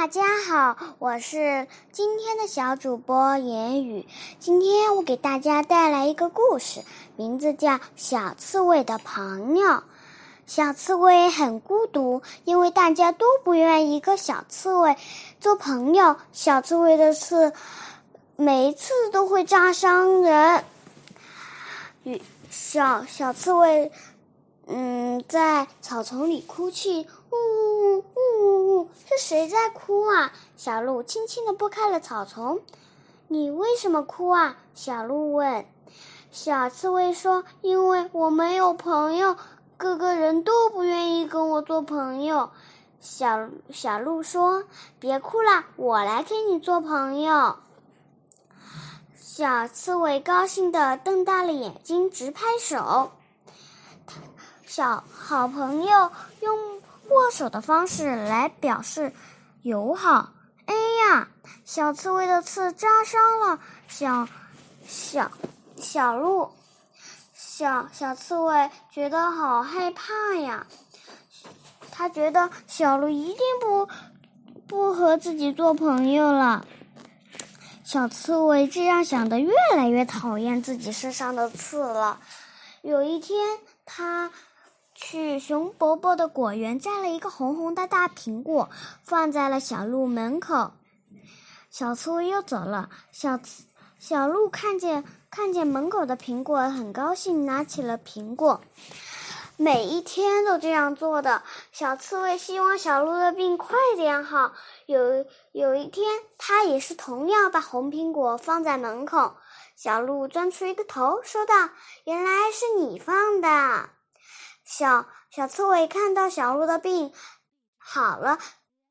大家好，我是今天的小主播言语。今天我给大家带来一个故事，名字叫《小刺猬的朋友》。小刺猬很孤独，因为大家都不愿意跟小刺猬做朋友。小刺猬的刺每一次都会扎伤人。与小小刺猬，嗯，在草丛里哭泣，呜呜呜呜呜呜，是谁在哭啊？小鹿轻轻地拨开了草丛。你为什么哭啊？小鹿问。小刺猬说：“因为我没有朋友，个个人都不愿意跟我做朋友。”小小鹿说：“别哭了，我来跟你做朋友。”小刺猬高兴的瞪大了眼睛，直拍手。小好朋友用握手的方式来表示友好。哎呀，小刺猬的刺扎伤了小小小鹿，小小刺猬觉得好害怕呀。他觉得小鹿一定不不和自己做朋友了。小刺猬这样想的，越来越讨厌自己身上的刺了。有一天，他去熊伯伯的果园摘了一个红红的大苹果，放在了小鹿门口。小刺猬又走了，小小鹿看见看见门口的苹果，很高兴，拿起了苹果。每一天都这样做的。小刺猬希望小鹿的病快点好。有有一天，它也是同样把红苹果放在门口。小鹿钻出一个头，说道：“原来是你放的。”小小刺猬看到小鹿的病好了，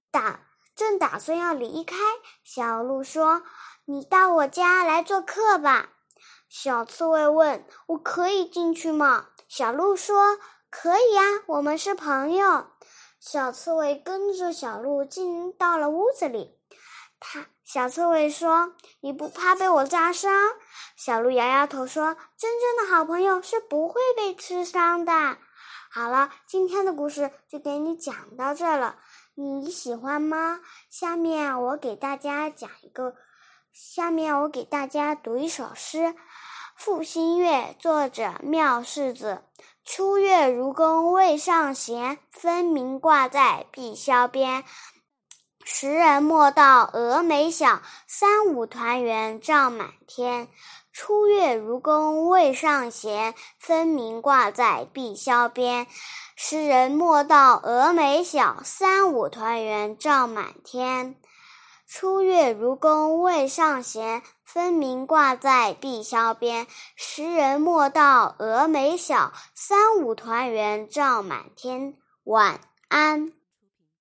打正打算要离开，小鹿说：“你到我家来做客吧。”小刺猬问：“我可以进去吗？”小鹿说。可以呀，我们是朋友。小刺猬跟着小鹿进到了屋子里。他小刺猬说：“你不怕被我扎伤？”小鹿摇摇头说：“真正的好朋友是不会被刺伤的。”好了，今天的故事就给你讲到这了，你喜欢吗？下面我给大家讲一个，下面我给大家读一首诗《赋新月》，作者妙世子。初月如弓未上弦，分明挂在碧霄边。时人莫道峨眉小，三五团圆照满天。初月如钩未上弦，分明挂在碧霄边。时人莫道峨眉小，三五团圆照满天。初月如钩未上弦，分明挂在碧霄边。时人莫道峨眉小，三五团圆照满天。晚安。